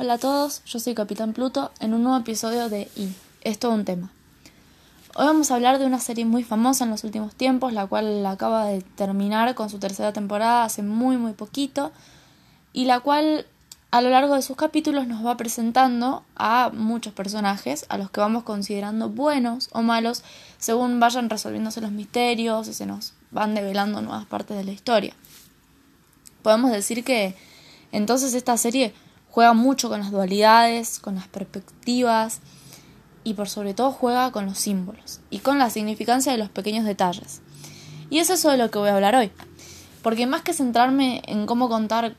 Hola a todos, yo soy Capitán Pluto en un nuevo episodio de I. Es todo un tema. Hoy vamos a hablar de una serie muy famosa en los últimos tiempos, la cual acaba de terminar con su tercera temporada hace muy muy poquito, y la cual a lo largo de sus capítulos nos va presentando a muchos personajes, a los que vamos considerando buenos o malos, según vayan resolviéndose los misterios y se nos van develando nuevas partes de la historia. Podemos decir que entonces esta serie juega mucho con las dualidades, con las perspectivas y por sobre todo juega con los símbolos y con la significancia de los pequeños detalles. Y es eso de lo que voy a hablar hoy. Porque más que centrarme en cómo contar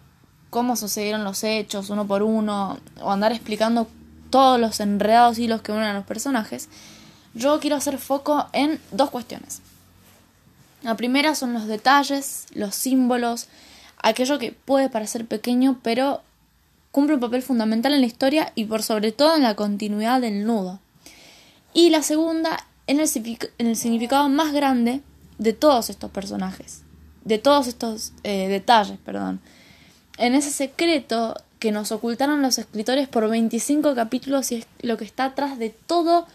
cómo sucedieron los hechos uno por uno o andar explicando todos los enredados hilos que unen a los personajes, yo quiero hacer foco en dos cuestiones. La primera son los detalles, los símbolos, aquello que puede parecer pequeño pero cumple un papel fundamental en la historia y por sobre todo en la continuidad del nudo. Y la segunda, en el, significado más grande de todos estos personajes, de todos estos eh, detalles, perdón. En ese secreto que nos ocultaron los escritores por 25 capítulos y es lo que está atrás de todo,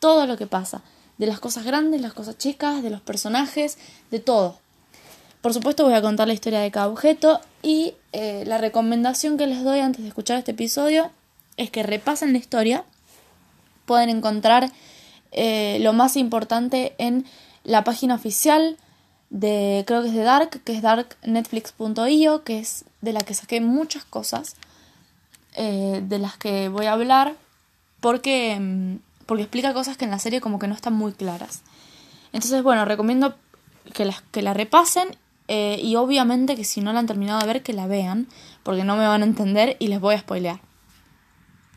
todo lo que pasa. De las cosas grandes, las cosas chicas, de los personajes, de todo. Por supuesto voy a contar la historia de cada objeto y eh, la recomendación que les doy antes de escuchar este episodio es que repasen la historia. Pueden encontrar eh, lo más importante en la página oficial de, creo que es de Dark, que es darknetflix.io, que es de la que saqué muchas cosas eh, de las que voy a hablar porque, mm, porque explica cosas que en la serie como que no están muy claras. Entonces, bueno, recomiendo que, que la repasen eh, y obviamente que si no la han terminado de ver, que la vean, porque no me van a entender y les voy a spoilear.